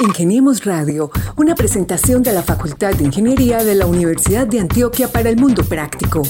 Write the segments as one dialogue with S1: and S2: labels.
S1: Ingeniemos Radio, una presentación de la Facultad de Ingeniería de la Universidad de Antioquia para el Mundo Práctico.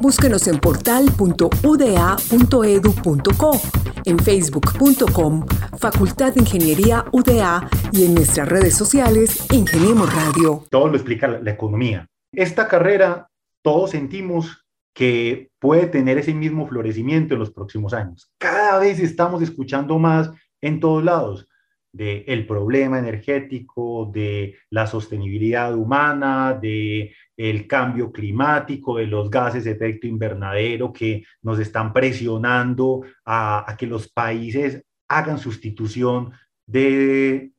S1: Búsquenos en portal.uda.edu.co, en facebook.com, Facultad de Ingeniería UDA y en nuestras redes sociales, Ingeniemos Radio.
S2: Todo lo explica la economía. Esta carrera, todos sentimos que puede tener ese mismo florecimiento en los próximos años. Cada vez estamos escuchando más en todos lados del el problema energético, de la sostenibilidad humana, de el cambio climático, de los gases de efecto invernadero que nos están presionando a, que los países hagan sustitución de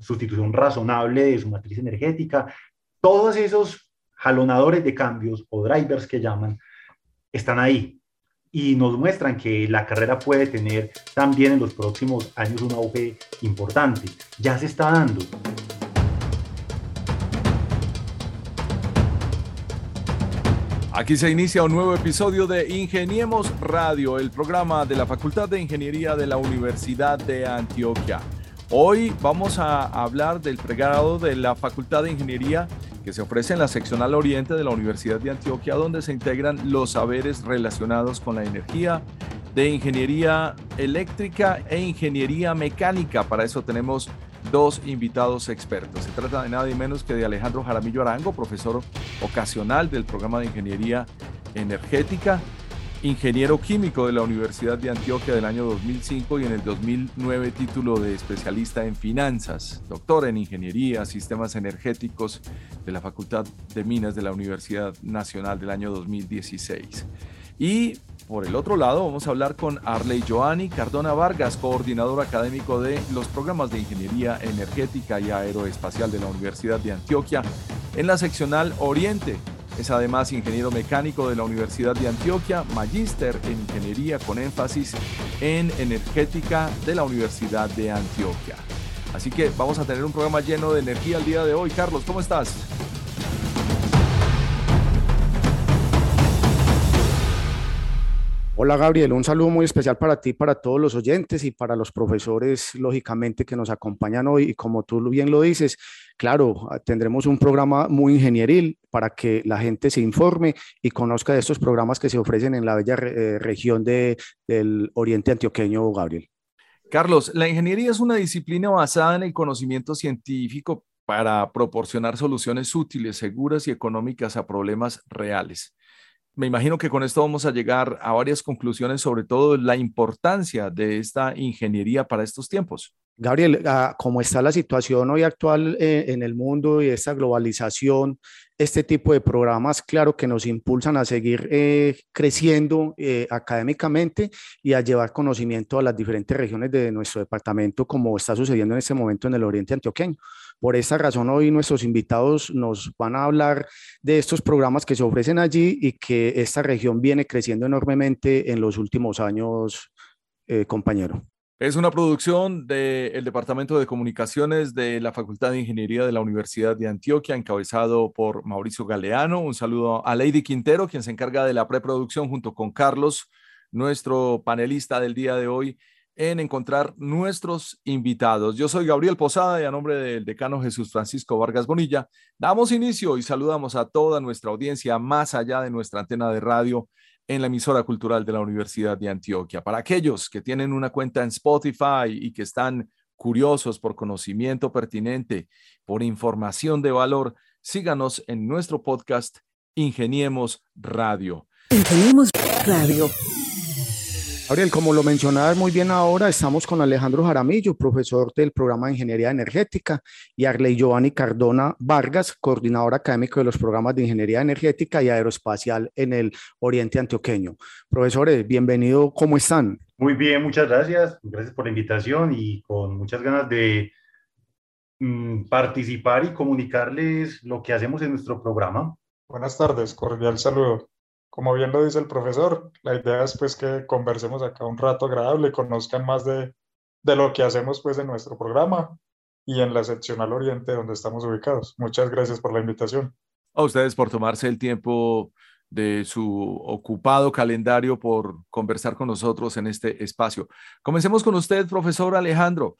S2: sustitución razonable de su matriz energética. Todos esos jalonadores de cambios o drivers que llaman están ahí y nos muestran que la carrera puede tener también en los próximos años un auge importante. Ya se está dando.
S3: Aquí se inicia un nuevo episodio de Ingeniemos Radio, el programa de la Facultad de Ingeniería de la Universidad de Antioquia. Hoy vamos a hablar del pregrado de la Facultad de Ingeniería que se ofrece en la seccional oriente de la Universidad de Antioquia, donde se integran los saberes relacionados con la energía, de ingeniería eléctrica e ingeniería mecánica. Para eso tenemos dos invitados expertos. Se trata de nada y menos que de Alejandro Jaramillo Arango, profesor ocasional del programa de ingeniería energética ingeniero químico de la Universidad de Antioquia del año 2005 y en el 2009 título de especialista en finanzas, doctor en ingeniería, sistemas energéticos de la Facultad de Minas de la Universidad Nacional del año 2016. Y por el otro lado vamos a hablar con Arley Joani Cardona Vargas, coordinador académico de los programas de Ingeniería Energética y Aeroespacial de la Universidad de Antioquia en la seccional Oriente es además ingeniero mecánico de la Universidad de Antioquia, magíster en ingeniería con énfasis en energética de la Universidad de Antioquia. Así que vamos a tener un programa lleno de energía el día de hoy. Carlos, ¿cómo estás?
S4: Hola Gabriel, un saludo muy especial para ti, para todos los oyentes y para los profesores, lógicamente, que nos acompañan hoy. Y como tú bien lo dices, claro, tendremos un programa muy ingenieril para que la gente se informe y conozca de estos programas que se ofrecen en la bella eh, región de, del Oriente Antioqueño, Gabriel.
S3: Carlos, la ingeniería es una disciplina basada en el conocimiento científico para proporcionar soluciones útiles, seguras y económicas a problemas reales me imagino que con esto vamos a llegar a varias conclusiones, sobre todo la importancia de esta ingeniería para estos tiempos.
S4: Gabriel, ah, como está la situación hoy actual eh, en el mundo y esta globalización, este tipo de programas, claro que nos impulsan a seguir eh, creciendo eh, académicamente y a llevar conocimiento a las diferentes regiones de nuestro departamento, como está sucediendo en este momento en el Oriente Antioqueño. Por esta razón, hoy nuestros invitados nos van a hablar de estos programas que se ofrecen allí y que esta región viene creciendo enormemente en los últimos años, compañero.
S3: Es una producción del Departamento de Comunicaciones de la Facultad de Ingeniería de la Universidad de Antioquia, encabezado por Mauricio Galeano. Un saludo a Lady Quintero, quien se encarga de la preproducción junto con Carlos, nuestro panelista del día de hoy en encontrar nuestros invitados. Yo soy Gabriel Posada y a nombre del decano Jesús Francisco Vargas Bonilla, damos inicio y saludamos a toda nuestra audiencia más allá de nuestra antena de radio en la emisora cultural de la Universidad de Antioquia. Para aquellos que tienen una cuenta en Spotify y que están curiosos por conocimiento pertinente, por información de valor, síganos en nuestro podcast Ingeniemos Radio.
S1: Ingeniemos Radio.
S4: Gabriel, como lo mencionabas muy bien ahora, estamos con Alejandro Jaramillo, profesor del programa de Ingeniería Energética, y Arley Giovanni Cardona Vargas, coordinador académico de los programas de Ingeniería Energética y Aeroespacial en el Oriente Antioqueño. Profesores, bienvenido, ¿cómo están?
S2: Muy bien, muchas gracias. Gracias por la invitación y con muchas ganas de mm, participar y comunicarles lo que hacemos en nuestro programa.
S5: Buenas tardes, cordial saludo. Como bien lo dice el profesor, la idea es pues que conversemos acá un rato agradable, conozcan más de, de lo que hacemos pues en nuestro programa y en la seccional Oriente donde estamos ubicados. Muchas gracias por la invitación.
S3: A ustedes por tomarse el tiempo de su ocupado calendario por conversar con nosotros en este espacio. Comencemos con usted, profesor Alejandro.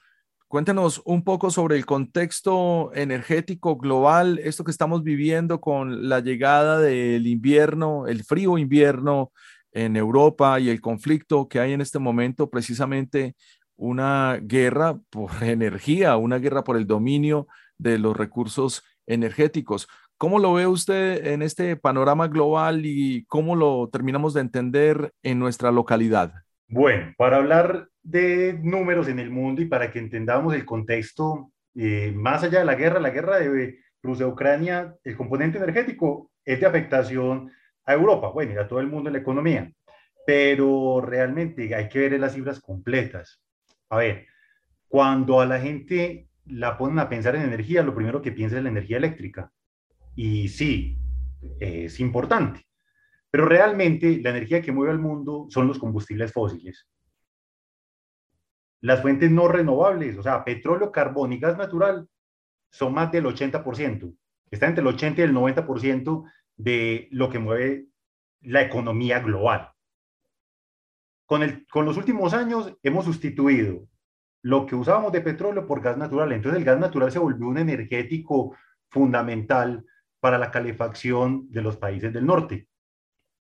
S3: Cuéntenos un poco sobre el contexto energético global, esto que estamos viviendo con la llegada del invierno, el frío invierno en Europa y el conflicto que hay en este momento, precisamente una guerra por energía, una guerra por el dominio de los recursos energéticos. ¿Cómo lo ve usted en este panorama global y cómo lo terminamos de entender en nuestra localidad?
S2: Bueno, para hablar de números en el mundo y para que entendamos el contexto, eh, más allá de la guerra, la guerra de Rusia-Ucrania, el componente energético es de afectación a Europa, bueno, y a todo el mundo en la economía, pero realmente hay que ver las cifras completas. A ver, cuando a la gente la ponen a pensar en energía, lo primero que piensa es la energía eléctrica. Y sí, es importante. Pero realmente la energía que mueve al mundo son los combustibles fósiles. Las fuentes no renovables, o sea, petróleo, carbón y gas natural, son más del 80%. Está entre el 80 y el 90% de lo que mueve la economía global. Con, el, con los últimos años hemos sustituido lo que usábamos de petróleo por gas natural. Entonces el gas natural se volvió un energético fundamental para la calefacción de los países del norte.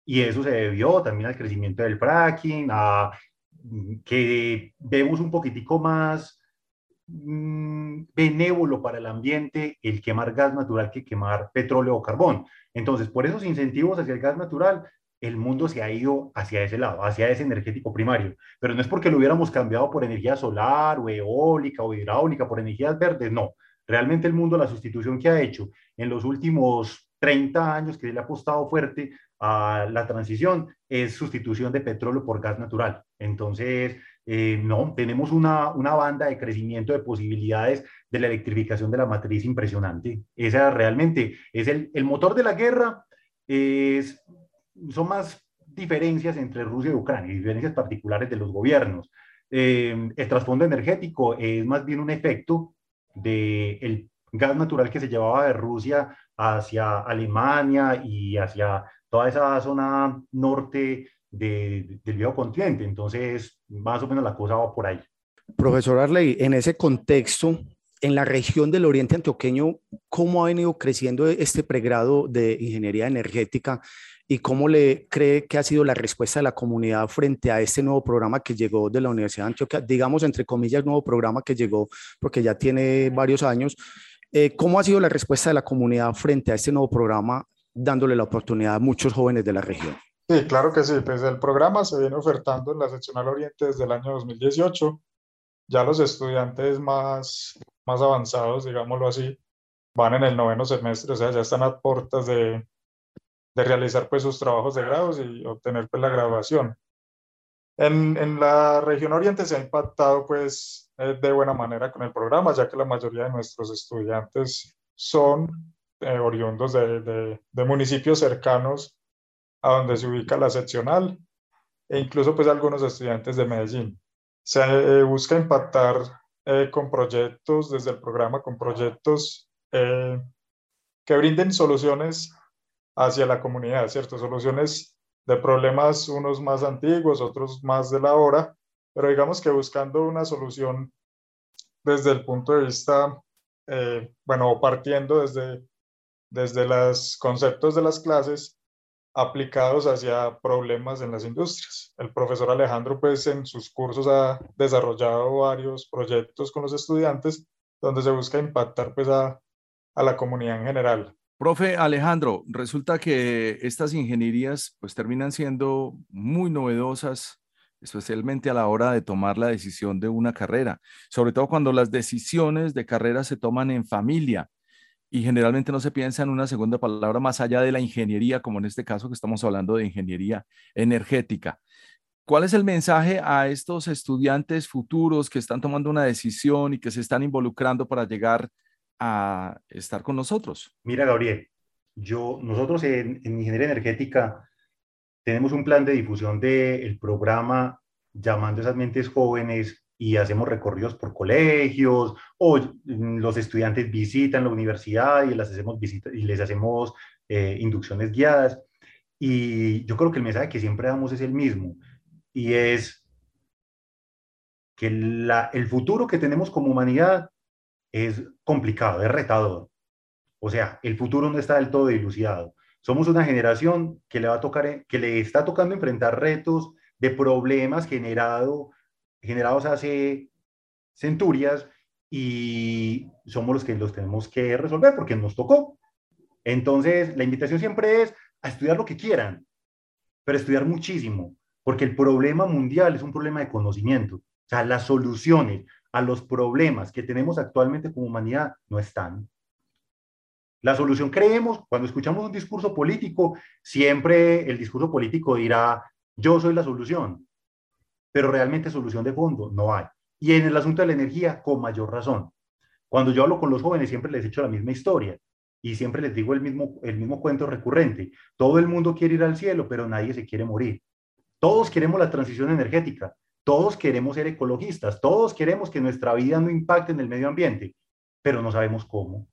S2: Y eso se debió también al crecimiento del fracking, a que vemos un poquitico más mm, benévolo para el ambiente el quemar gas natural que quemar petróleo o carbón. Entonces, por esos incentivos hacia el gas natural, el mundo se ha ido hacia ese lado, hacia ese energético primario. Pero no es porque lo hubiéramos cambiado por energía solar o eólica o hidráulica, por energías verdes, no. Realmente el mundo, la sustitución que ha hecho en los últimos 30 años que le ha apostado fuerte la transición es sustitución de petróleo por gas natural. Entonces, eh, no, tenemos una, una, banda de crecimiento de posibilidades de la electrificación de la matriz impresionante. Esa realmente es el, el motor de la guerra. Es, son más diferencias entre Rusia y Ucrania, diferencias particulares de los gobiernos. Eh, el trasfondo energético es más bien un efecto del gas natural que se llevaba de Rusia hacia Alemania y hacia toda esa zona norte del viejo continente. Entonces, más o menos la cosa va por ahí.
S4: Profesor Arley, en ese contexto, en la región del Oriente Antioqueño, ¿cómo ha venido creciendo este pregrado de ingeniería energética y cómo le cree que ha sido la respuesta de la comunidad frente a este nuevo programa que llegó de la Universidad de? Digamos, entre comillas, nuevo programa que llegó porque ya tiene varios años eh, ¿Cómo ha sido la respuesta de la comunidad frente a este nuevo programa, dándole la oportunidad a muchos jóvenes de la región?
S5: Sí, claro que sí. Pues el programa se viene ofertando en la seccional Oriente desde el año 2018. Ya los estudiantes más, más avanzados, digámoslo así, van en el noveno semestre, o sea, ya están a puertas de, de realizar pues sus trabajos de grados y obtener pues la graduación. En, en la región Oriente se ha impactado pues eh, de buena manera con el programa, ya que la mayoría de nuestros estudiantes son eh, oriundos de, de, municipios cercanos a donde se ubica la seccional e incluso pues algunos estudiantes de Medellín. Se eh, busca impactar con proyectos desde el programa, con proyectos que brinden soluciones hacia la comunidad, ¿cierto? Soluciones de problemas, unos más antiguos, otros más de la hora, pero digamos que buscando una solución desde el punto de vista, eh, bueno, partiendo desde, desde los conceptos de las clases aplicados hacia problemas en las industrias. El profesor Alejandro, pues en sus cursos ha desarrollado varios proyectos con los estudiantes donde se busca impactar pues a, la comunidad en general.
S3: Profe Alejandro, resulta que estas ingenierías pues terminan siendo muy novedosas especialmente a la hora de tomar la decisión de una carrera, sobre todo cuando las decisiones de carrera se toman en familia y generalmente no se piensa en una segunda palabra más allá de la ingeniería, como en este caso que estamos hablando de ingeniería energética. ¿Cuál es el mensaje a estos estudiantes futuros que están tomando una decisión y que se están involucrando para llegar a estar con nosotros?
S2: Mira, Gabriel, yo, nosotros en, en ingeniería energética tenemos un plan de difusión del programa llamando a esas mentes jóvenes y hacemos recorridos por colegios o mm, los estudiantes visitan la universidad y, las hacemos visitas, y les hacemos eh, inducciones guiadas. Y yo creo que el mensaje que siempre damos es el mismo y es que el futuro que tenemos como humanidad es complicado, es retador. O sea, el futuro no está del todo dilucidado. Somos una generación que le va a tocar, que le está tocando enfrentar retos de problemas generado, generados hace centurias y somos los que los tenemos que resolver porque nos tocó. Entonces, la invitación siempre es a estudiar lo que quieran, pero estudiar muchísimo, porque el problema mundial es un problema de conocimiento. O sea, las soluciones a los problemas que tenemos actualmente como humanidad no están. La solución creemos, cuando escuchamos un discurso político, siempre el discurso político dirá, yo soy la solución, pero realmente solución de fondo no hay. Y en el asunto de la energía, con mayor razón. Cuando yo hablo con los jóvenes, siempre les he hecho la misma historia y siempre les digo el mismo, el mismo cuento recurrente. Todo el mundo quiere ir al cielo, pero nadie se quiere morir. Todos queremos la transición energética, todos queremos ser ecologistas, todos queremos que nuestra vida no impacte en el medio ambiente, pero no sabemos cómo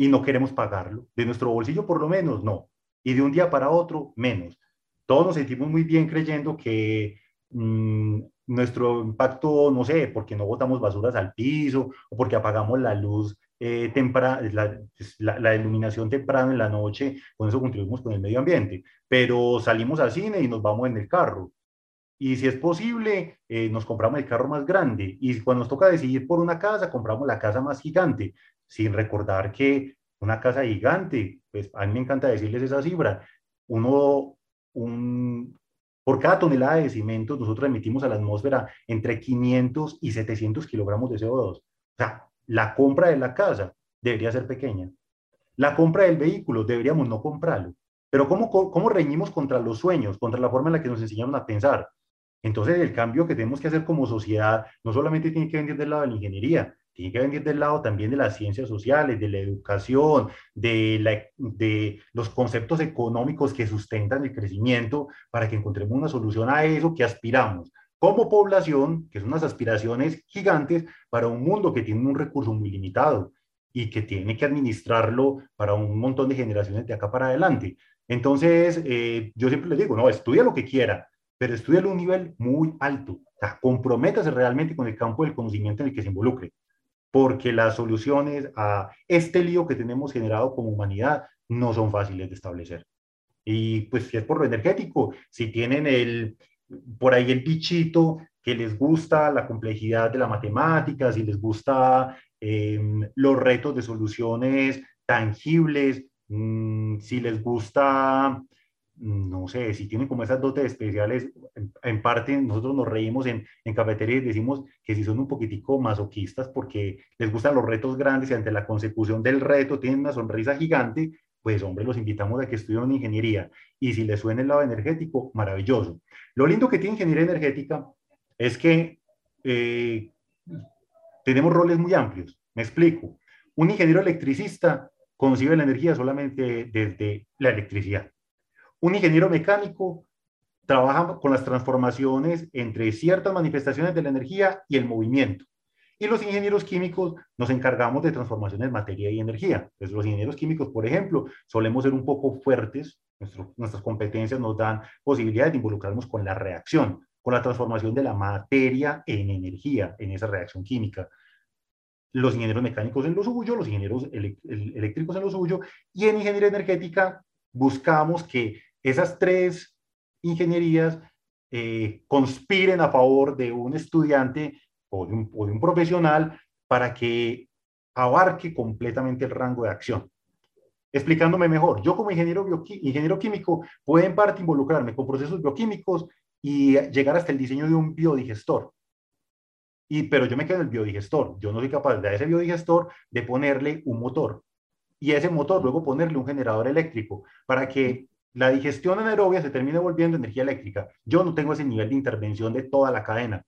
S2: y no queremos pagarlo. De nuestro bolsillo por lo menos, no. Y de un día para otro, menos. Todos nos sentimos muy bien creyendo que mm, nuestro impacto, no sé, porque no botamos basuras al piso o porque apagamos la luz eh, temprana, pues, la, la, iluminación temprana en la noche, con eso contribuimos con el medio ambiente. Pero salimos al cine y nos vamos en el carro. Y si es posible, eh, nos compramos el carro más grande. Y cuando nos toca decidir por una casa, compramos la casa más gigante sin recordar que una casa gigante, pues a mí me encanta decirles esa cifra, uno, un, por cada tonelada de cemento nosotros emitimos a la atmósfera entre 500 y 700 kilogramos de CO2. O sea, la compra de la casa debería ser pequeña. La compra del vehículo deberíamos no comprarlo. Pero ¿cómo, cómo reñimos contra los sueños, contra la forma en la que nos enseñaron a pensar? Entonces, el cambio que tenemos que hacer como sociedad no solamente tiene que venir del lado de la ingeniería, tiene que venir del lado también de las ciencias sociales, de la educación, de, la, de los conceptos económicos que sustentan el crecimiento para que encontremos una solución a eso que aspiramos como población, que son unas aspiraciones gigantes para un mundo que tiene un recurso muy limitado y que tiene que administrarlo para un montón de generaciones de acá para adelante. Entonces, eh, yo siempre les digo, no, estudia lo que quiera, pero estudia a un nivel muy alto. O sea, comprométase realmente con el campo del conocimiento en el que se involucre porque las soluciones a este lío que tenemos generado como humanidad no son fáciles de establecer. Y pues si es por lo energético, si tienen el, por ahí el bichito que les gusta la complejidad de la matemática, si les gusta em, los retos de soluciones tangibles, mm, si les gusta no sé, si tienen como esas dotes especiales, en, parte nosotros nos reímos en, en cafetería y decimos que si son un poquitico masoquistas porque les gustan los retos grandes y ante la consecución del reto tienen una sonrisa gigante, pues hombre, los invitamos a que estudien ingeniería. Y si les suena el lado energético, maravilloso. Lo lindo que tiene ingeniería energética es que eh, tenemos roles muy amplios. Me explico. Un ingeniero electricista concibe la energía solamente desde la electricidad un ingeniero mecánico trabaja con las transformaciones entre ciertas manifestaciones de la energía y el movimiento. Y los ingenieros químicos nos encargamos de transformaciones materia y energía. Entonces, los ingenieros químicos, por ejemplo, solemos ser un poco fuertes, nuestras competencias nos dan posibilidades de involucrarnos con la reacción, con la transformación de la materia en energía, en esa reacción química. Los ingenieros mecánicos en lo suyo, los ingenieros eléctricos en lo suyo, y en ingeniería energética buscamos que esas tres ingenierías eh, conspiren a favor de un estudiante o de un, profesional para que abarque completamente el rango de acción. Explicándome mejor, yo como ingeniero, ingeniero químico puedo en parte involucrarme con procesos bioquímicos y llegar hasta el diseño de un biodigestor. Y, pero yo me quedo en el biodigestor. Yo no soy capaz de ese biodigestor de ponerle un motor. Y a ese motor luego ponerle un generador eléctrico para que la digestión anaerobia se termina volviendo energía eléctrica. Yo no tengo ese nivel de intervención de toda la cadena.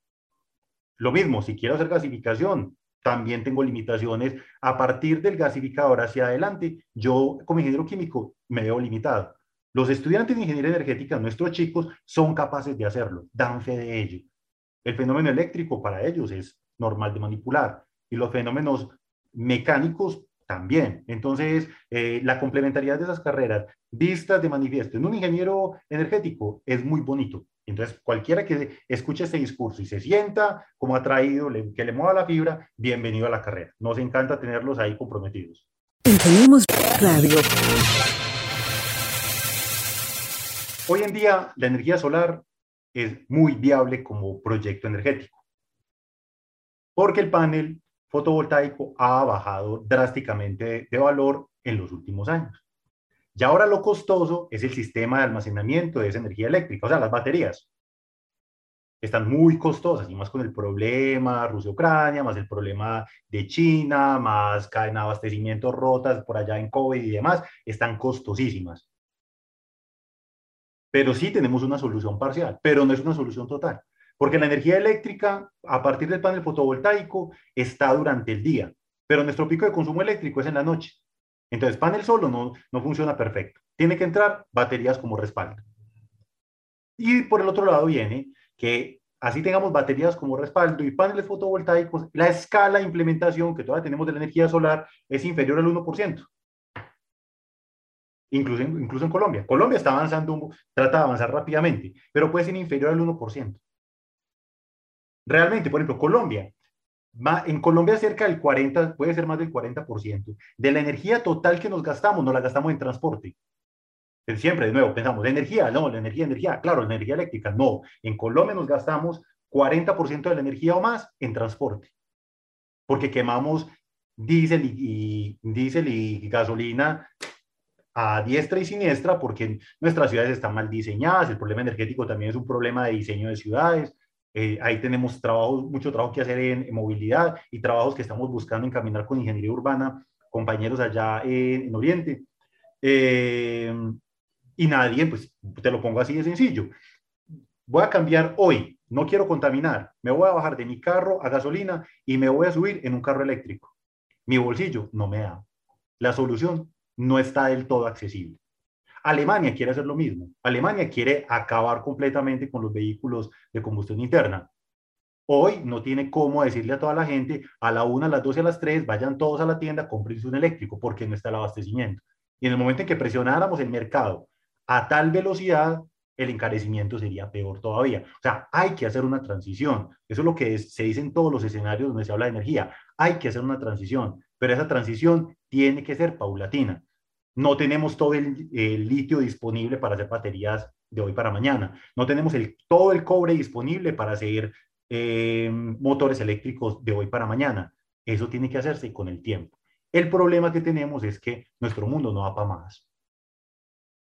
S2: Lo mismo, si quiero hacer gasificación, también tengo limitaciones. A partir del gasificador hacia adelante, yo como ingeniero químico me veo limitado. Los estudiantes de ingeniería energética, nuestros chicos, son capaces de hacerlo, dan fe de ello. El fenómeno eléctrico para ellos es normal de manipular y los fenómenos mecánicos también. Entonces, eh, la complementariedad de esas carreras vistas de manifiesto en un ingeniero energético es muy bonito. Entonces, cualquiera que escuche este discurso y se sienta como atraído, que le mueva la fibra, bienvenido a la carrera. Nos encanta tenerlos ahí comprometidos.
S1: Radio.
S2: Hoy en día, la energía solar es muy viable como proyecto energético, porque el panel fotovoltaico ha bajado drásticamente de valor en los últimos años. Y ahora lo costoso es el sistema de almacenamiento de esa energía eléctrica, o sea, las baterías. Están muy costosas y más con el problema Rusia-Ucrania, más el problema de China, más cadena de abastecimiento rotas por allá en COVID y demás, están costosísimas. Pero sí tenemos una solución parcial, pero no es una solución total. Porque la energía eléctrica, a partir del panel fotovoltaico, está durante el día, pero nuestro pico de consumo eléctrico es en la noche. Entonces, panel solo no, no funciona perfecto. Tiene que entrar baterías como respaldo. Y por el otro lado viene que así tengamos baterías como respaldo y paneles fotovoltaicos, la escala de implementación que todavía tenemos de la energía solar es inferior al 1%. Incluso, incluso en Colombia. Colombia está avanzando, trata de avanzar rápidamente, pero puede ser inferior al 1%. Realmente, por ejemplo, Colombia, en Colombia cerca del 40, puede ser más del 40% de la energía total que nos gastamos, no la gastamos en transporte. Siempre, de nuevo, pensamos, energía, no, la energía, energía, claro, la energía eléctrica, no. En Colombia nos gastamos 40% de la energía o más en transporte, porque quemamos diésel y, diésel y gasolina a diestra y siniestra porque nuestras ciudades están mal diseñadas, el problema energético también es un problema de diseño de ciudades, eh, ahí tenemos trabajo, mucho trabajo que hacer en, movilidad y trabajos que estamos buscando encaminar con ingeniería urbana, compañeros allá en, Oriente. Eh, y nadie, pues te lo pongo así de sencillo. Voy a cambiar hoy, no quiero contaminar, me voy a bajar de mi carro a gasolina y me voy a subir en un carro eléctrico. Mi bolsillo no me da. La solución no está del todo accesible. Alemania quiere hacer lo mismo. Alemania quiere acabar completamente con los vehículos de combustión interna. Hoy no tiene cómo decirle a toda la gente a la una, a las 12, a las 3, vayan todos a la tienda, compren un eléctrico, porque no está el abastecimiento. Y en el momento en que presionáramos el mercado a tal velocidad, el encarecimiento sería peor todavía. O sea, hay que hacer una transición. Eso es lo que se dice en todos los escenarios donde se habla de energía. Hay que hacer una transición, pero esa transición tiene que ser paulatina. No tenemos todo el, litio disponible para hacer baterías de hoy para mañana. No tenemos el, todo el cobre disponible para hacer eh, motores eléctricos de hoy para mañana. Eso tiene que hacerse con el tiempo. El problema que tenemos es que nuestro mundo no va para más.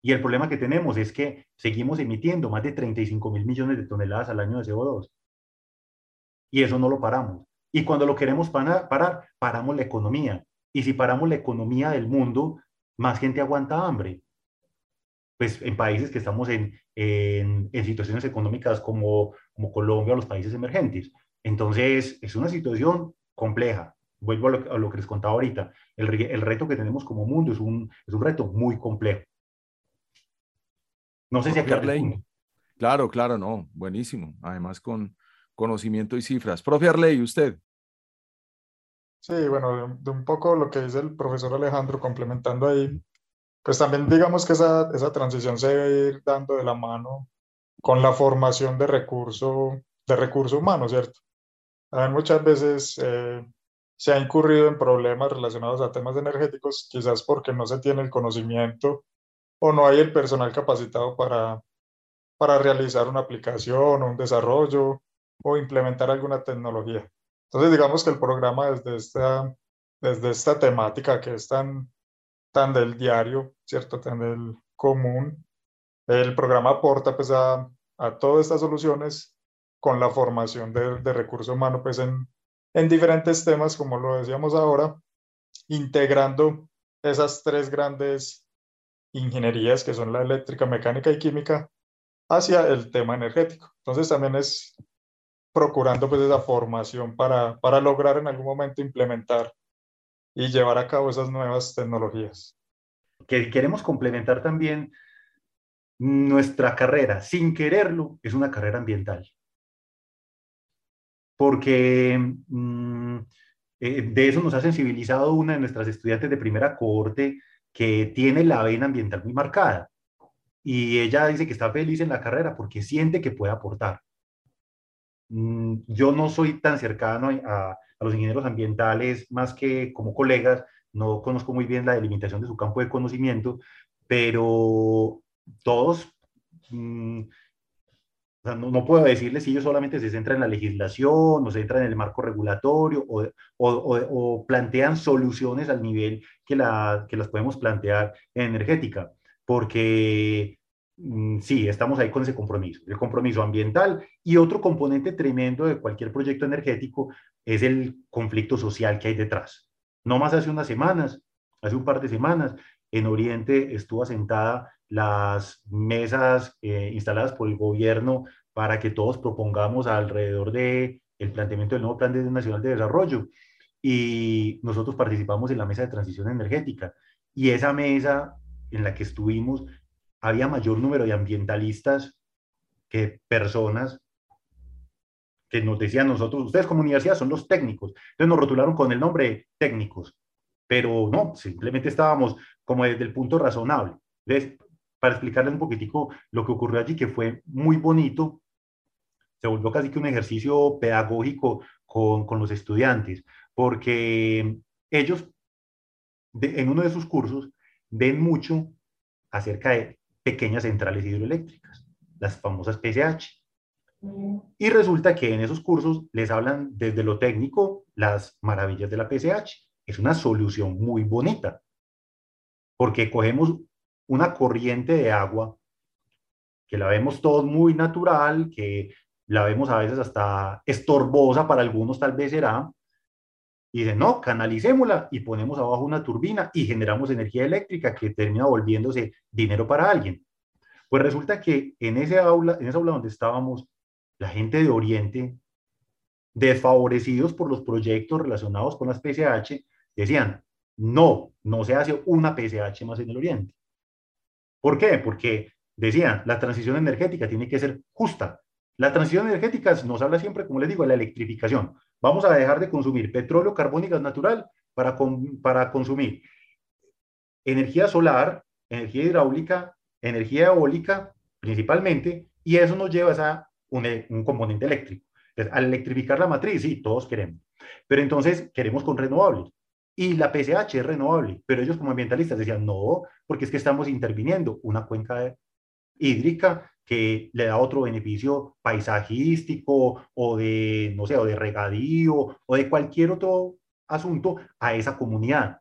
S2: Y el problema que tenemos es que seguimos emitiendo más de 35 mil millones de toneladas al año de CO2. Y eso no lo paramos. Y cuando lo queremos parar, paramos la economía. Y si paramos la economía del mundo, más gente aguanta hambre. Pues en países que estamos en, en, situaciones económicas como, como Colombia o los países emergentes. Entonces, es una situación compleja. Vuelvo a lo, que les contaba ahorita. El, el, reto que tenemos como mundo es un, es un reto muy complejo. No sé si acá...
S3: Claro, claro, no. Buenísimo. Además, con conocimiento y cifras. Profe Arley, usted.
S5: Sí, bueno, de, un poco lo que dice el profesor Alejandro, complementando ahí, pues también digamos que esa, esa transición se debe ir dando de la mano con la formación de recurso, de recurso humano, ¿cierto? muchas veces eh, se ha incurrido en problemas relacionados a temas energéticos, quizás porque no se tiene el conocimiento o no hay el personal capacitado para, para realizar una aplicación o un desarrollo o implementar alguna tecnología. Entonces, digamos que el programa desde esta, desde esta temática que es tan, tan del diario, ¿cierto? Tan del común, el programa aporta pues a, a todas estas soluciones con la formación de, de recurso humano pues en, en diferentes temas, como lo decíamos ahora, integrando esas tres grandes ingenierías que son la eléctrica, mecánica y química hacia el tema energético. Entonces también es procurando pues esa formación para, para lograr en algún momento implementar y llevar a cabo esas nuevas tecnologías.
S2: Que queremos complementar también nuestra carrera, sin quererlo, es una carrera ambiental. Porque mm, Eh, de eso nos ha sensibilizado una de nuestras estudiantes de primera cohorte que tiene la vena ambiental muy marcada. Y ella dice que está feliz en la carrera porque siente que puede aportar. Mm, yo no soy tan cercano a, a los ingenieros ambientales más que como colegas, no conozco muy bien la delimitación de su campo de conocimiento, pero todos, mm, no, puedo decirles si ellos solamente se centran en la legislación o se centran en el marco regulatorio o, o, plantean soluciones al nivel que, la, que las podemos plantear en energética, porque sí, estamos ahí con ese compromiso, el compromiso ambiental y otro componente tremendo de cualquier proyecto energético es el conflicto social que hay detrás. No más hace unas semanas, hace un par de semanas, en Oriente estuvo asentada las mesas eh, instaladas por el gobierno para que todos propongamos alrededor de el planteamiento del nuevo Plan Nacional de Desarrollo. Y nosotros participamos en la mesa de transición energética. Y esa mesa en la que estuvimos, había mayor número de ambientalistas que personas que nos decían nosotros, ustedes como universidad son los técnicos. Entonces nos rotularon con el nombre técnicos, pero no, simplemente estábamos como desde el punto razonable. Entonces, para explicarles un poquitico lo que ocurrió allí, que fue muy bonito, se volvió casi que un ejercicio pedagógico con, con los estudiantes, porque ellos en uno de sus cursos ven mucho acerca de pequeñas centrales hidroeléctricas, las famosas PCH. Y resulta que en esos cursos les hablan desde lo técnico las maravillas de la PCH. Es una solución muy bonita, porque cogemos una corriente de agua que la vemos todos muy natural, que la vemos a veces hasta estorbosa para algunos tal vez será, y dicen, no, canalicémosla y ponemos abajo una turbina y generamos energía eléctrica que termina volviéndose dinero para alguien. Pues resulta que en ese aula, en esa aula donde estábamos, la gente de Oriente, desfavorecidos por los proyectos relacionados con las PCH, decían, no, no se hace una PCH más en el Oriente. ¿Por qué? Porque decían, la transición energética tiene que ser justa. La transición energética nos habla siempre, como les digo, de la electrificación. Vamos a dejar de consumir petróleo, carbón y gas natural para, para consumir energía solar, energía hidráulica, energía eólica principalmente, y eso nos lleva a un, un componente eléctrico. Entonces, al electrificar la matriz, sí, todos queremos, pero entonces queremos con renovables. Y la PCH es renovable, pero ellos como ambientalistas decían, no, porque es que estamos interviniendo una cuenca hídrica que le da otro beneficio paisajístico o de, no sé, o de regadío o de cualquier otro asunto a esa comunidad.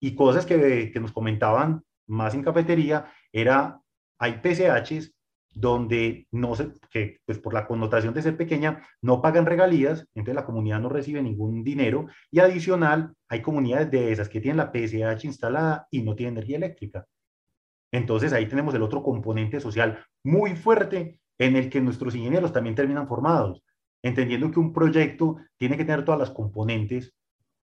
S2: Y cosas que, que nos comentaban más en cafetería era, hay PCHs donde no se, que pues por la connotación de ser pequeña, no pagan regalías, entonces la comunidad no recibe ningún dinero y adicional hay comunidades de esas que tienen la PSH instalada y no tienen energía eléctrica. Entonces ahí tenemos el otro componente social muy fuerte en el que nuestros ingenieros también terminan formados, entendiendo que un proyecto tiene que tener todas las componentes,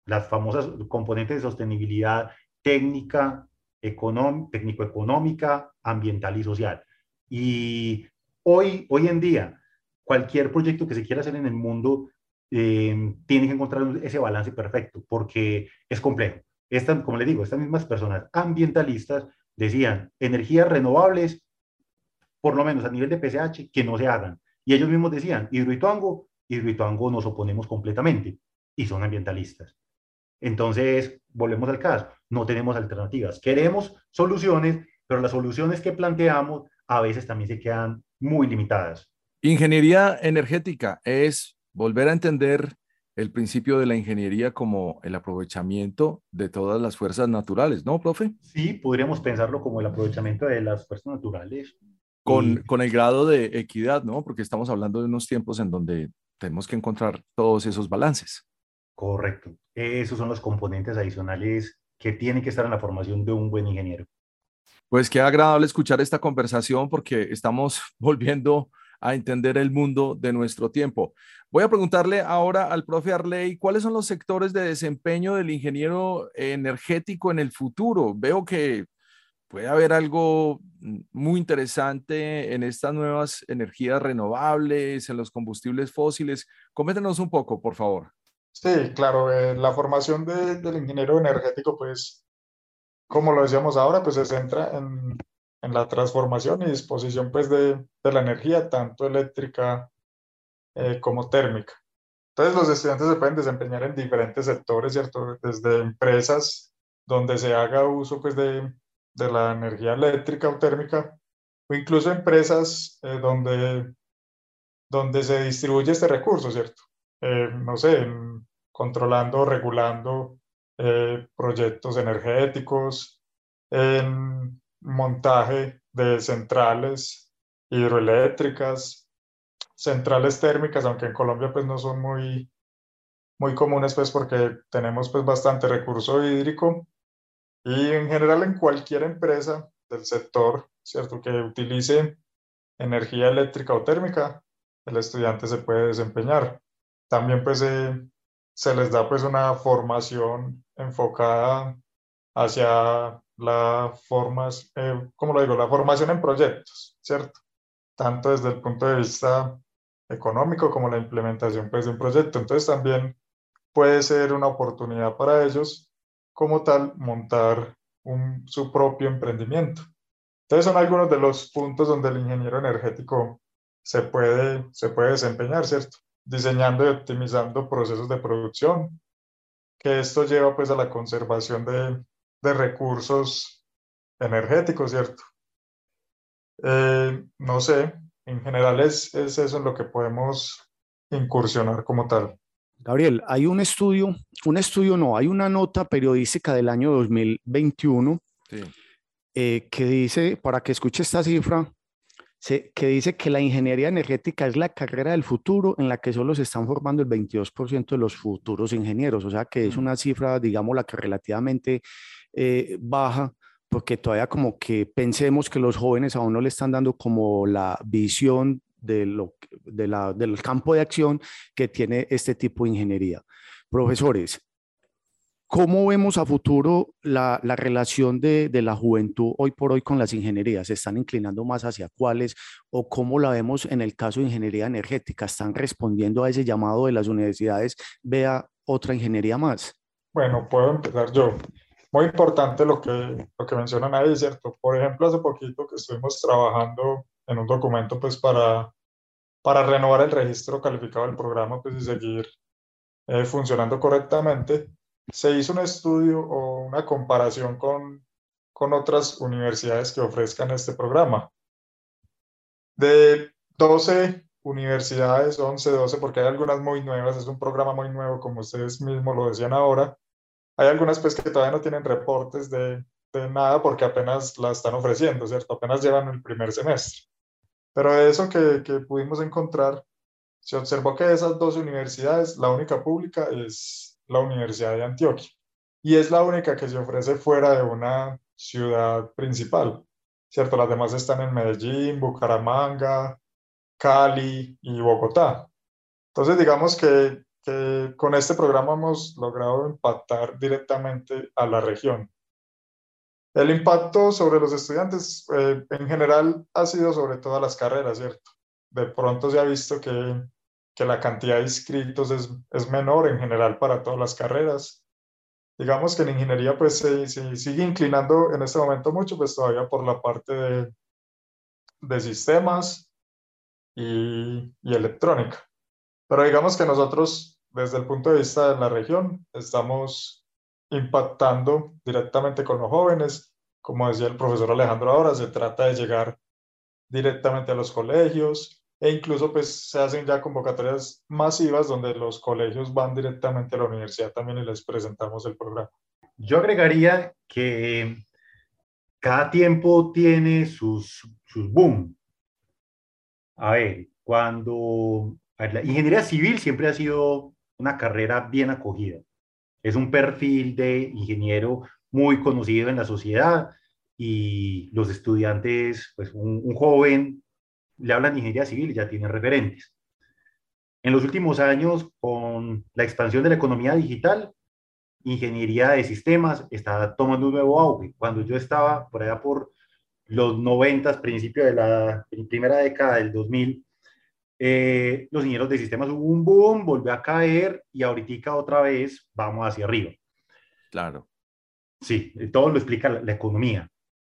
S2: las famosas componentes de sostenibilidad técnica, técnico-económica, ambiental y social. Y hoy, hoy en día, cualquier proyecto que se quiera hacer en el mundo eh, tiene que encontrar ese balance perfecto, porque es complejo. Esta, como les digo, estas mismas personas ambientalistas decían energías renovables, por lo menos a nivel de PCH, que no se hagan. Y ellos mismos decían, Hidroituango, Hidroituango nos oponemos completamente, y son ambientalistas. Entonces, volvemos al caso, no tenemos alternativas. Queremos soluciones, pero las soluciones que planteamos a veces también se quedan muy limitadas.
S3: Ingeniería energética es volver a entender el principio de la ingeniería como el aprovechamiento de todas las fuerzas naturales, ¿no, profe?
S2: Sí, podríamos pensarlo como el aprovechamiento de las fuerzas naturales.
S3: Con, con el grado de equidad, ¿no? Porque estamos hablando de unos tiempos en donde tenemos que encontrar todos esos balances.
S2: Correcto. Esos son los componentes adicionales que tienen que estar en la formación de un buen ingeniero.
S3: Pues qué agradable escuchar esta conversación porque estamos volviendo a entender el mundo de nuestro tiempo. Voy a preguntarle ahora al profe Arley, ¿cuáles son los sectores de desempeño del ingeniero energético en el futuro? Veo que puede haber algo muy interesante en estas nuevas energías renovables, en los combustibles fósiles. Coméntenos un poco, por favor.
S5: Sí, claro, eh, la formación del ingeniero energético, pues, como lo decíamos ahora, pues se centra en, en la transformación y disposición, pues, de, de la energía, tanto eléctrica eh, como térmica. Entonces, los estudiantes se pueden desempeñar en diferentes sectores, ¿cierto? Desde empresas donde se haga uso, pues, de, de la energía eléctrica o térmica, o incluso empresas eh, donde, donde se distribuye este recurso, ¿cierto? Eh, no sé, controlando, regulando eh, proyectos energéticos, en montaje de centrales hidroeléctricas, centrales térmicas, aunque en Colombia pues no son muy, muy comunes pues porque tenemos pues bastante recurso hídrico y en general en cualquier empresa del sector, ¿cierto? Que utilice energía eléctrica o térmica, el estudiante se puede desempeñar. También pues eh, se les da pues una formación enfocada hacia la formas, eh, como lo digo, la formación en proyectos, ¿cierto? Tanto desde el punto de vista económico como la implementación pues, de un proyecto. Entonces también puede ser una oportunidad para ellos como tal montar un, su propio emprendimiento. Entonces son algunos de los puntos donde el ingeniero energético se puede, se puede desempeñar, ¿cierto? Diseñando y optimizando procesos de producción, que esto lleva pues a la conservación de, de recursos energéticos, ¿cierto? Eh, no sé, en general es, es eso en lo que podemos incursionar como tal.
S4: Gabriel, hay un estudio, un estudio no, hay una nota periodística del año 2021 eh, que dice, para que escuche esta cifra, que dice que la ingeniería energética es la carrera del futuro en la que solo se están formando el 22% de los futuros ingenieros, o sea que es mm. una cifra, digamos, la que relativamente eh, baja, porque todavía como que pensemos que los jóvenes aún no le están dando como la visión de lo, de la, del campo de acción que tiene este tipo de ingeniería. Profesores, ¿cómo vemos a futuro la, la relación de, de, la juventud hoy por hoy con las ingenierías? ¿Se están inclinando más hacia cuáles o cómo la vemos en el caso de ingeniería energética? ¿Están respondiendo a ese llamado de las universidades? Vea otra ingeniería más.
S5: Bueno, puedo empezar yo. Muy importante lo que, lo que mencionan ahí, ¿cierto? Por ejemplo, hace poquito que estuvimos trabajando en un documento pues para, para renovar el registro calificado del programa pues, y seguir eh, funcionando correctamente, se hizo un estudio o una comparación con, con otras universidades que ofrezcan este programa. De 12 universidades, 11, 12, porque hay algunas muy nuevas, es un programa muy nuevo, como ustedes mismos lo decían ahora. Hay algunas pues que todavía no tienen reportes de, de nada porque apenas la están ofreciendo, ¿cierto? Apenas llevan el primer semestre. Pero de eso que, que pudimos encontrar, se observó que de esas dos universidades, la única pública es la Universidad de Antioquia y es la única que se ofrece fuera de una ciudad principal, ¿cierto? Las demás están en Medellín, Bucaramanga, Cali y Bogotá. Entonces, digamos que, que con este programa hemos logrado impactar directamente a la región. El impacto sobre los estudiantes eh, en general ha sido sobre todas las carreras, ¿cierto? De pronto se ha visto que, que la cantidad de inscritos es, es, menor en general para todas las carreras. Digamos que en ingeniería pues se, sigue inclinando en este momento mucho, pues todavía por la parte de, de sistemas y, y electrónica. Pero digamos que nosotros, desde el punto de vista de la región, estamos impactando directamente con los jóvenes. Como decía el profesor Alejandro ahora, se trata de llegar directamente a los colegios e incluso pues se hacen ya convocatorias masivas donde los colegios van directamente a la universidad también y les presentamos el programa.
S2: Yo agregaría que cada tiempo tiene sus, sus boom. A ver, cuando la ingeniería civil siempre ha sido una carrera bien acogida es un perfil de ingeniero muy conocido en la sociedad y los estudiantes, pues un, joven le hablan de ingeniería civil y ya tienen referentes. En los últimos años, con la expansión de la economía digital, ingeniería de sistemas está tomando un nuevo auge. Cuando yo estaba por allá por los 90, principio de la primera década del 2000, eh, los ingenieros de sistemas hubo un boom, volvió a caer y ahorita otra vez vamos hacia arriba.
S3: Claro.
S2: Sí, todo lo explica la, economía.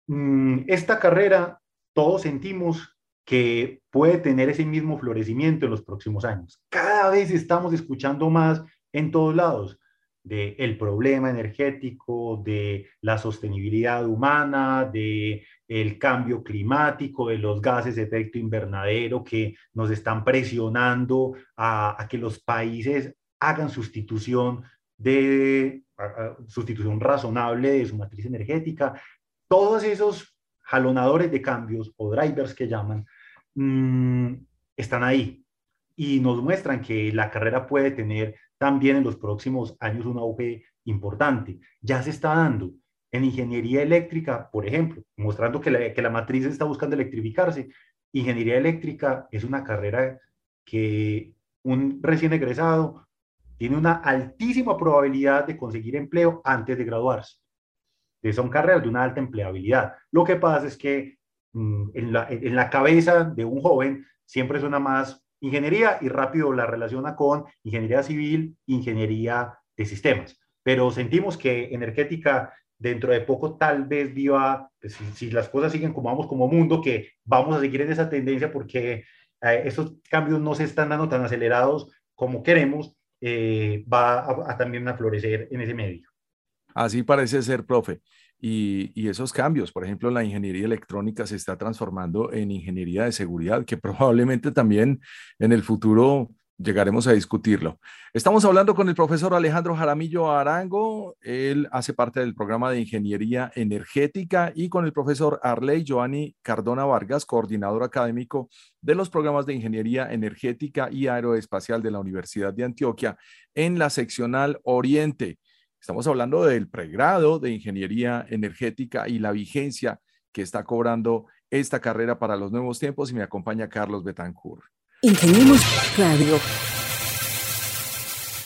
S2: Mm, esta carrera, todos sentimos que puede tener ese mismo florecimiento en los próximos años. Cada vez estamos escuchando más en todos lados del el problema energético, de la sostenibilidad humana, de el cambio climático, de los gases de efecto invernadero que nos están presionando a, que los países hagan sustitución de sustitución razonable de su matriz energética. Todos esos jalonadores de cambios o drivers que llaman mm, están ahí y nos muestran que la carrera puede tener también en los próximos años un auge importante. Ya se está dando en ingeniería eléctrica, por ejemplo, mostrando que la, que la matriz está buscando electrificarse. Ingeniería eléctrica es una carrera que un recién egresado tiene una altísima probabilidad de conseguir empleo antes de graduarse. Son carreras de una alta empleabilidad. Lo que pasa es que mm, en, la, en la cabeza de un joven siempre suena más ingeniería y rápido la relaciona con ingeniería civil, ingeniería de sistemas. Pero sentimos que energética dentro de poco tal vez viva, pues, si, las cosas siguen como vamos como mundo, que vamos a seguir en esa tendencia porque eh, esos cambios no se están dando tan acelerados como queremos, eh, va a, a también a florecer en ese medio.
S3: Así parece ser, profe. Y, esos cambios, por ejemplo, la ingeniería electrónica se está transformando en ingeniería de seguridad, que probablemente también en el futuro llegaremos a discutirlo. Estamos hablando con el profesor Alejandro Jaramillo Arango, él hace parte del programa de ingeniería energética y con el profesor Arley Giovanni Cardona Vargas, coordinador académico de los programas de ingeniería energética y aeroespacial de la Universidad de Antioquia en la seccional Oriente. Estamos hablando del pregrado de ingeniería energética y la vigencia que está cobrando esta carrera para los nuevos tiempos y me acompaña Carlos Betancourt.
S1: Ingeniemos Radio.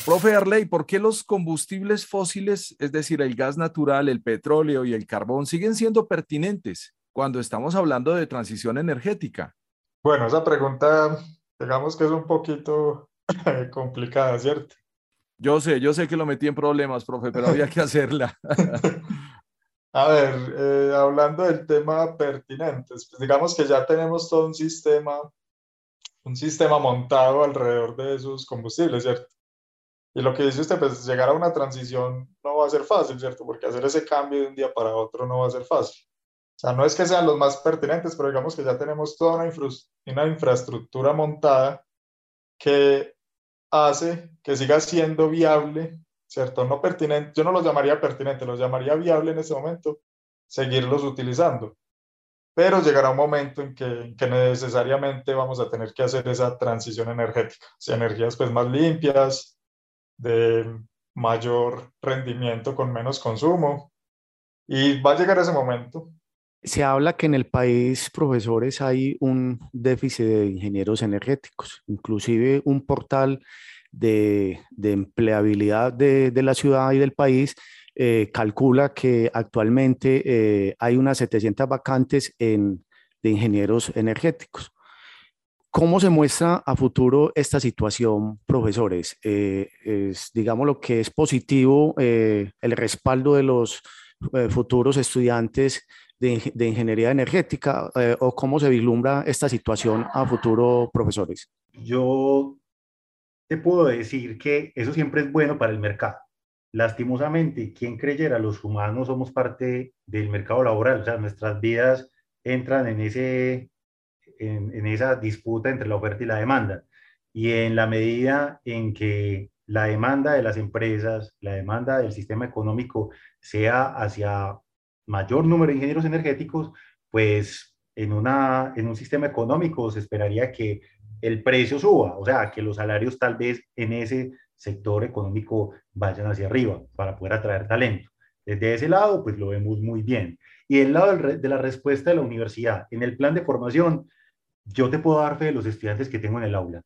S3: Profe Arley, ¿por qué los combustibles fósiles, es decir, el gas natural, el petróleo y el carbón, siguen siendo pertinentes cuando estamos hablando de transición energética?
S5: Bueno, esa pregunta, digamos que es un poquito complicada, ¿cierto?
S3: Yo sé, yo sé que lo metí en problemas, profe, pero había que hacerla.
S5: A ver, eh, hablando del tema pertinentes, pues digamos que ya tenemos todo un sistema, un sistema montado alrededor de esos combustibles, ¿cierto? Y lo que dice usted, pues llegar a una transición no va a ser fácil, ¿cierto? Porque hacer ese cambio de un día para otro no va a ser fácil. O sea, no es que sean los más pertinentes, pero digamos que ya tenemos toda una, una infraestructura montada que hace que siga siendo viable, ¿cierto? No pertinente, yo no los llamaría pertinente, los llamaría viable en ese momento, seguirlos utilizando. Pero llegará un momento en que, que necesariamente vamos a tener que hacer esa transición energética, hacia energías pues más limpias, de mayor rendimiento con menos consumo. Y va a llegar ese momento.
S4: Se habla que en el país, profesores, hay un déficit de ingenieros energéticos, inclusive un portal de, empleabilidad de, la ciudad y del país eh, calcula que actualmente eh, hay unas 700 vacantes de ingenieros energéticos. ¿Cómo se muestra a futuro esta situación, profesores? Eh, es, digamos, lo que es positivo, el respaldo de los futuros estudiantes de, ingeniería energética eh, o cómo se vislumbra esta situación a futuro, profesores?
S2: Yo te puedo decir que eso siempre es bueno para el mercado. Lastimosamente, quien creyera, los humanos somos parte del mercado laboral, o sea, nuestras vidas entran en, ese, en esa disputa entre la oferta y la demanda. Y en la medida en que la demanda de las empresas, la demanda del sistema económico sea hacia mayor número de ingenieros energéticos, pues en, una, en un sistema económico se esperaría que el precio suba, o sea, que los salarios tal vez en ese sector económico vayan hacia arriba para poder atraer talento. Desde ese lado, pues lo vemos muy bien. Y del lado de la respuesta de la universidad, en el plan de formación, yo te puedo dar fe de los estudiantes que tengo en el aula.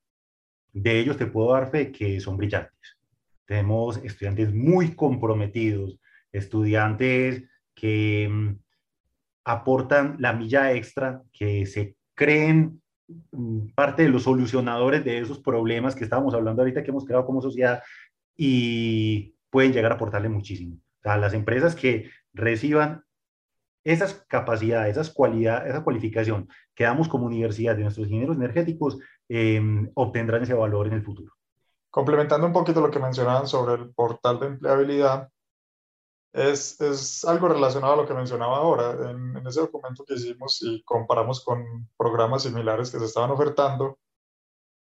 S2: De ellos te puedo dar fe que son brillantes. Tenemos estudiantes muy comprometidos, estudiantes que mm, aportan la milla extra, que se creen mm, parte de los solucionadores de esos problemas que estábamos hablando ahorita que hemos creado como sociedad y pueden llegar a aportarle muchísimo. O sea, las empresas que reciban esas capacidades, esas cualidades, esa cualificación que damos como universidad de nuestros ingenieros energéticos, em, obtendrán ese valor en el futuro.
S5: Complementando un poquito lo que mencionaban sobre el portal de empleabilidad, es, es algo relacionado a lo que mencionaba ahora. En, en, ese documento que hicimos y comparamos con programas similares que se estaban ofertando,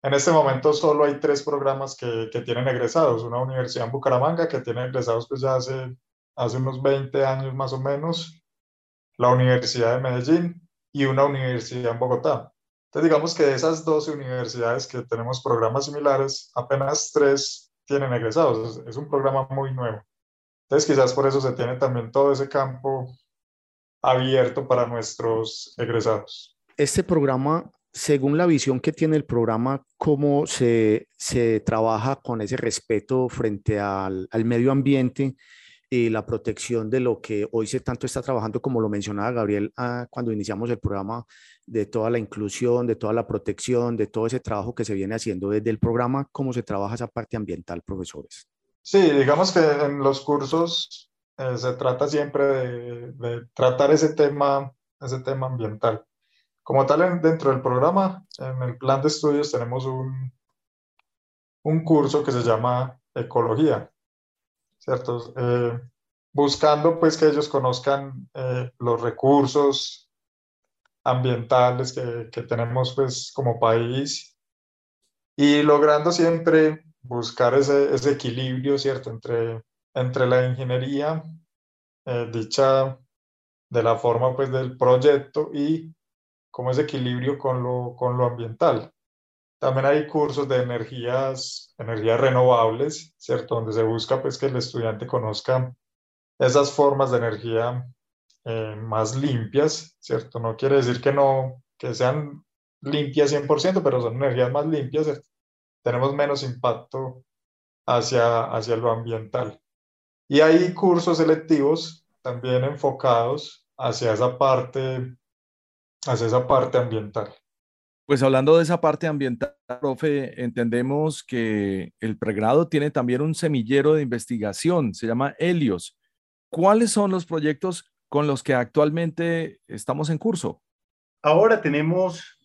S5: en este momento solo hay tres programas que, que tienen egresados. Una universidad en Bucaramanga que tiene egresados pues ya hace, hace unos 20 años más o menos, la Universidad de Medellín y una universidad en Bogotá. Entonces, digamos que de esas 12 universidades que tenemos programas similares, apenas tres tienen egresados. Es, un programa muy nuevo. Entonces, quizás por eso se tiene también todo ese campo abierto para nuestros egresados.
S4: Este programa, según la visión que tiene el programa, ¿cómo se, se trabaja con ese respeto frente al, al medio ambiente? y la protección de lo que hoy se tanto está trabajando, como lo mencionaba Gabriel ah, cuando iniciamos el programa, de toda la inclusión, de toda la protección, de todo ese trabajo que se viene haciendo desde el programa, cómo se trabaja esa parte ambiental, profesores.
S5: Sí, digamos que en los cursos eh, se trata siempre de, tratar ese tema, ese tema ambiental. Como tal, dentro del programa, en el plan de estudios tenemos un, un curso que se llama Ecología ¿cierto? Eh, buscando pues que ellos conozcan eh, los recursos ambientales que, que, tenemos pues como país y logrando siempre buscar ese, ese equilibrio, ¿cierto? Entre, entre la ingeniería eh, dicha de la forma pues del proyecto y como ese equilibrio con lo, con lo ambiental. También hay cursos de energías, energías renovables, ¿cierto? Donde se busca pues que el estudiante conozca esas formas de energía eh, más limpias, ¿cierto? No quiere decir que no, que sean limpias 100%, pero son energías más limpias, ¿cierto? Tenemos menos impacto hacia, hacia lo ambiental. Y hay cursos selectivos también enfocados hacia esa parte, hacia esa parte ambiental.
S3: Pues hablando de esa parte ambiental, profe, entendemos que el pregrado tiene también un semillero de investigación, se llama Helios. ¿Cuáles son los proyectos con los que actualmente estamos en curso?
S2: Ahora tenemos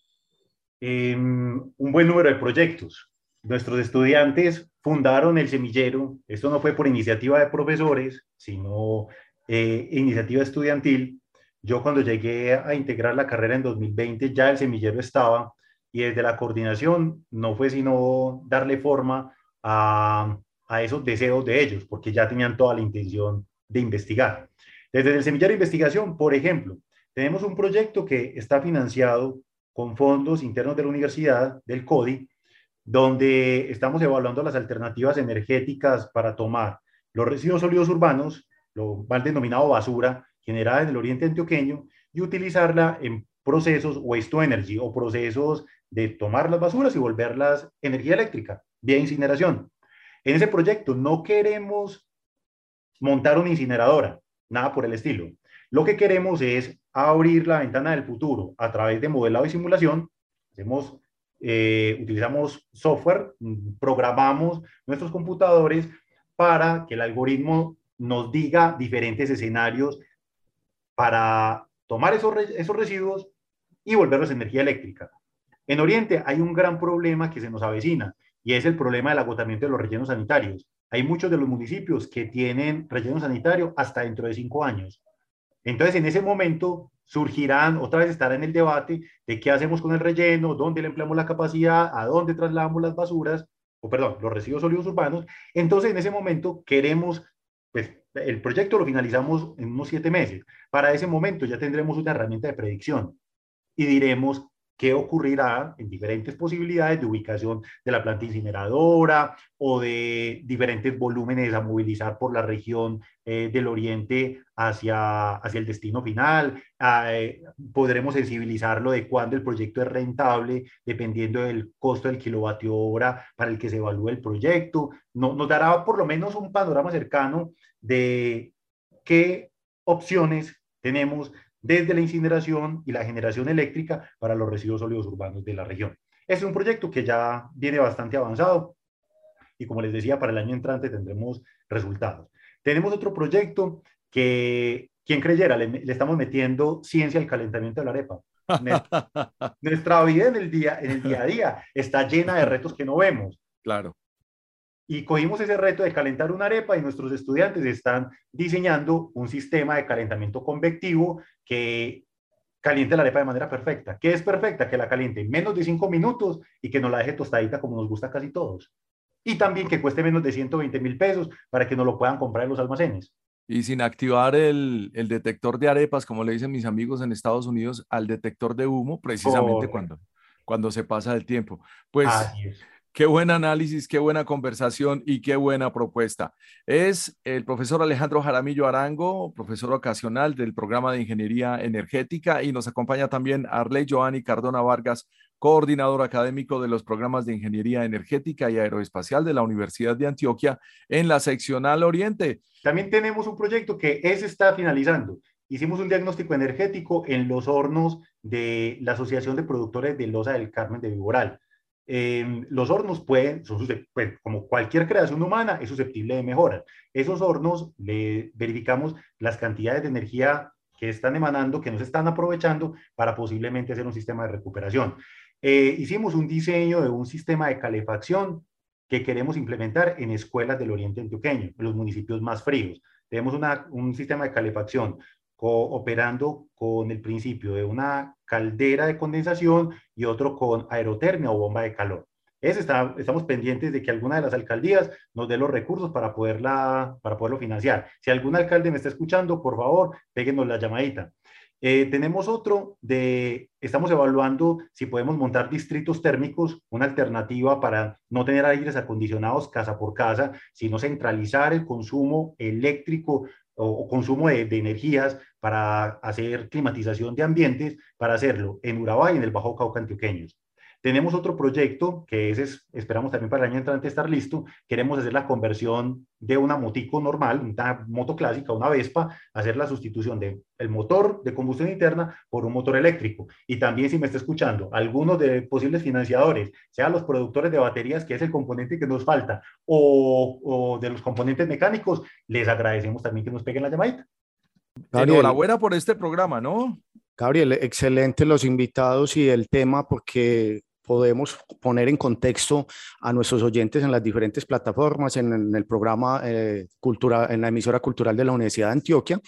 S2: eh, un buen número de proyectos. Nuestros estudiantes fundaron el semillero. Esto no fue por iniciativa de profesores, sino eh, iniciativa estudiantil yo cuando llegué a integrar la carrera en 2020 ya el semillero estaba y desde la coordinación no fue sino darle forma a, a esos deseos de ellos, porque ya tenían toda la intención de investigar. Desde el semillero de investigación, por ejemplo, tenemos un proyecto que está financiado con fondos internos de la universidad, del CODI, donde estamos evaluando las alternativas energéticas para tomar los residuos sólidos urbanos, lo mal denominado basura, generada en el oriente antioqueño y utilizarla en procesos waste to energy o procesos de tomar las basuras y volverlas energía eléctrica, vía incineración. En ese proyecto no queremos montar una incineradora, nada por el estilo. Lo que queremos es abrir la ventana del futuro a través de modelado y simulación. Hacemos, eh, utilizamos software, programamos nuestros computadores para que el algoritmo nos diga diferentes escenarios para tomar esos, esos residuos y volverlos energía eléctrica. En Oriente hay un gran problema que se nos avecina y es el problema del agotamiento de los rellenos sanitarios. Hay muchos de los municipios que tienen relleno sanitario hasta dentro de cinco años. Entonces, en ese momento surgirán, otra vez estará en el debate de qué hacemos con el relleno, dónde le empleamos la capacidad, a dónde trasladamos las basuras, o perdón, los residuos sólidos urbanos. Entonces, en ese momento queremos pues el proyecto lo finalizamos en unos siete meses. Para ese momento ya tendremos una herramienta de predicción y diremos qué ocurrirá en diferentes posibilidades de ubicación de la planta incineradora o de diferentes volúmenes a movilizar por la región eh, del oriente hacia, hacia el destino final. Ah, eh, podremos sensibilizarlo de cuándo el proyecto es rentable, dependiendo del costo del kilovatio hora para el que se evalúe el proyecto. No, nos dará por lo menos un panorama cercano de qué opciones tenemos desde la incineración y la generación eléctrica para los residuos sólidos urbanos de la región. Es un proyecto que ya viene bastante avanzado y como les decía, para el año entrante tendremos resultados. Tenemos otro proyecto que, quien creyera, le, estamos metiendo ciencia al calentamiento de la arepa. Nuestra vida en el, día, en el día a día está llena de retos que no vemos.
S3: Claro.
S2: Y cogimos ese reto de calentar una arepa y nuestros estudiantes están diseñando un sistema de calentamiento convectivo que caliente la arepa de manera perfecta. ¿Qué es perfecta? Que la caliente en menos de cinco minutos y que no la deje tostadita como nos gusta casi todos. Y también que cueste menos de 120 mil pesos para que no lo puedan comprar en los almacenes.
S3: Y sin activar el, el, detector de arepas, como le dicen mis amigos en Estados Unidos, al detector de humo, precisamente cuando, cuando se pasa el tiempo. Pues Qué buen análisis, qué buena conversación y qué buena propuesta. Es el profesor Alejandro Jaramillo Arango, profesor ocasional del programa de Ingeniería Energética y nos acompaña también Arley Joanny Cardona Vargas, coordinador académico de los programas de Ingeniería Energética y Aeroespacial de la Universidad de Antioquia en la seccional Oriente.
S2: También tenemos un proyecto que ese está finalizando. Hicimos un diagnóstico energético en los hornos de la Asociación de Productores de Loza del Carmen de Viboral Em, los hornos pueden, son, pues, como cualquier creación humana, es susceptible de mejoras. Esos hornos, le verificamos las cantidades de energía que están emanando, que no se están aprovechando para posiblemente hacer un sistema de recuperación. Eh, hicimos un diseño de un sistema de calefacción que queremos implementar en escuelas del oriente antioqueño, en los municipios más fríos. Tenemos una, un sistema de calefacción operando con el principio de una caldera de condensación y otro con aerotermia o bomba de calor. Es, estamos pendientes de que alguna de las alcaldías nos dé los recursos para, poderla, para poderlo financiar. Si algún alcalde me está escuchando, por favor, péguenos la llamadita. Eh, tenemos otro de, estamos evaluando si podemos montar distritos térmicos, una alternativa para no tener aires acondicionados casa por casa, sino centralizar el consumo eléctrico o, consumo de, energías para hacer climatización de ambientes, para hacerlo en Urabá y en el Bajo Cauca antioqueños. Tenemos otro proyecto que es, esperamos también para el año entrante estar listo. Queremos hacer la conversión de una motico normal, una moto clásica, una Vespa, hacer la sustitución del el motor de combustión interna por un motor eléctrico. Y también, si me está escuchando, algunos de posibles financiadores, sean los productores de baterías, que es el componente que nos falta, o, o de los componentes mecánicos, les agradecemos también que nos peguen la llamadita.
S3: Enhorabuena por este programa, ¿no?
S4: Gabriel, excelente los invitados y el tema porque podemos poner en contexto a nuestros oyentes en las diferentes plataformas, en, el programa eh, cultura, en la emisora cultural de la Universidad de Antioquia.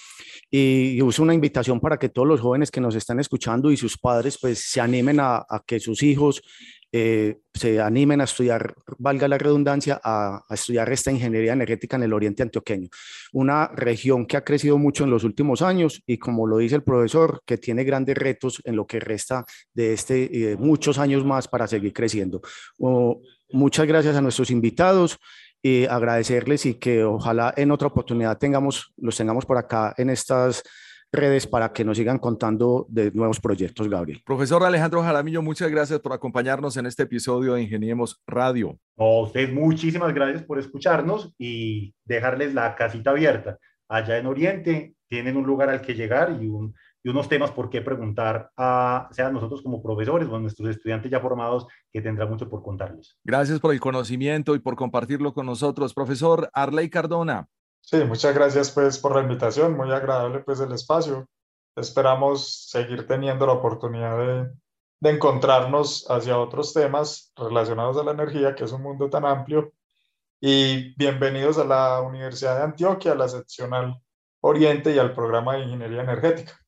S4: Y, uso una invitación para que todos los jóvenes que nos están escuchando y sus padres pues se animen a que sus hijos eh, se animen a estudiar, valga la redundancia, a, estudiar esta ingeniería energética en el oriente antioqueño. Una región que ha crecido mucho en los últimos años y como lo dice el profesor, que tiene grandes retos en lo que resta de este y de muchos años más para seguir creciendo. muchas gracias a nuestros invitados y agradecerles y que ojalá en otra oportunidad tengamos, los tengamos por acá en estas redes para que nos sigan contando de nuevos proyectos, Gabriel.
S3: Profesor Alejandro Jaramillo, muchas gracias por acompañarnos en este episodio de Ingeniemos Radio.
S2: A ustedes muchísimas gracias por escucharnos y dejarles la casita abierta. Allá en Oriente tienen un lugar al que llegar y, unos temas por qué preguntar, a, sea nosotros como profesores o a nuestros estudiantes ya formados, que tendrán mucho por contarles.
S3: Gracias por el conocimiento y por compartirlo con nosotros. Profesor Arley Cardona,
S5: Sí, muchas gracias pues por la invitación, muy agradable pues el espacio. Esperamos seguir teniendo la oportunidad de, de encontrarnos hacia otros temas relacionados a la energía, que es un mundo tan amplio. Y bienvenidos a la Universidad de Antioquia, a la seccional Oriente y al programa de Ingeniería Energética.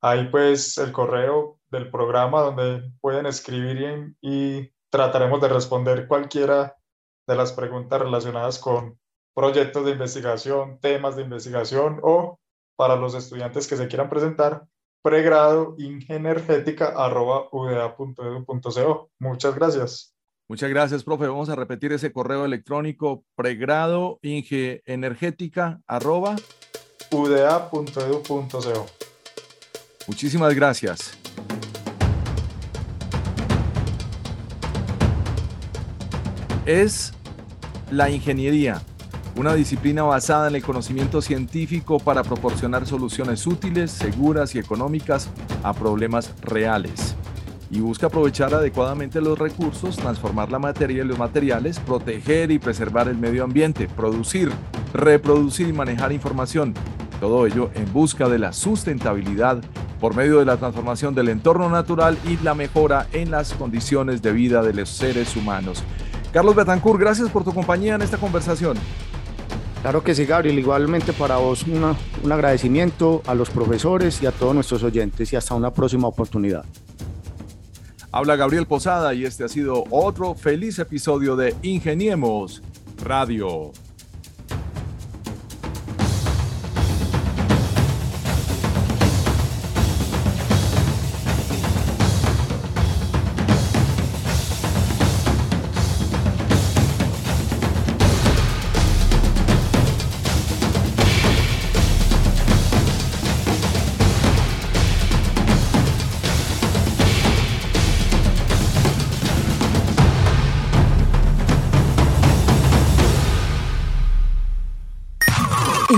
S5: Ahí pues el correo del programa donde pueden escribir y, y trataremos de responder cualquiera de las preguntas relacionadas con proyectos de investigación, temas de investigación o para los estudiantes que se quieran presentar, pregrado ingenergética.uda.edu.co. Muchas gracias.
S3: Muchas gracias, profe. Vamos a repetir ese correo electrónico pregrado
S5: uda.edu.co.
S3: Muchísimas gracias. Es la ingeniería una disciplina basada en el conocimiento científico para proporcionar soluciones útiles, seguras y económicas a problemas reales. Y busca aprovechar adecuadamente los recursos, transformar la materia y los materiales, proteger y preservar el medio ambiente, producir, reproducir y manejar información. Todo ello en busca de la sustentabilidad por medio de la transformación del entorno natural y la mejora en las condiciones de vida de los seres humanos. Carlos Betancourt, gracias por tu compañía en esta conversación.
S4: Claro que sí, Gabriel. Igualmente para vos un agradecimiento a los profesores y a todos nuestros oyentes y hasta una próxima oportunidad.
S3: Habla Gabriel Posada y este ha sido otro feliz episodio de Ingeniemos Radio.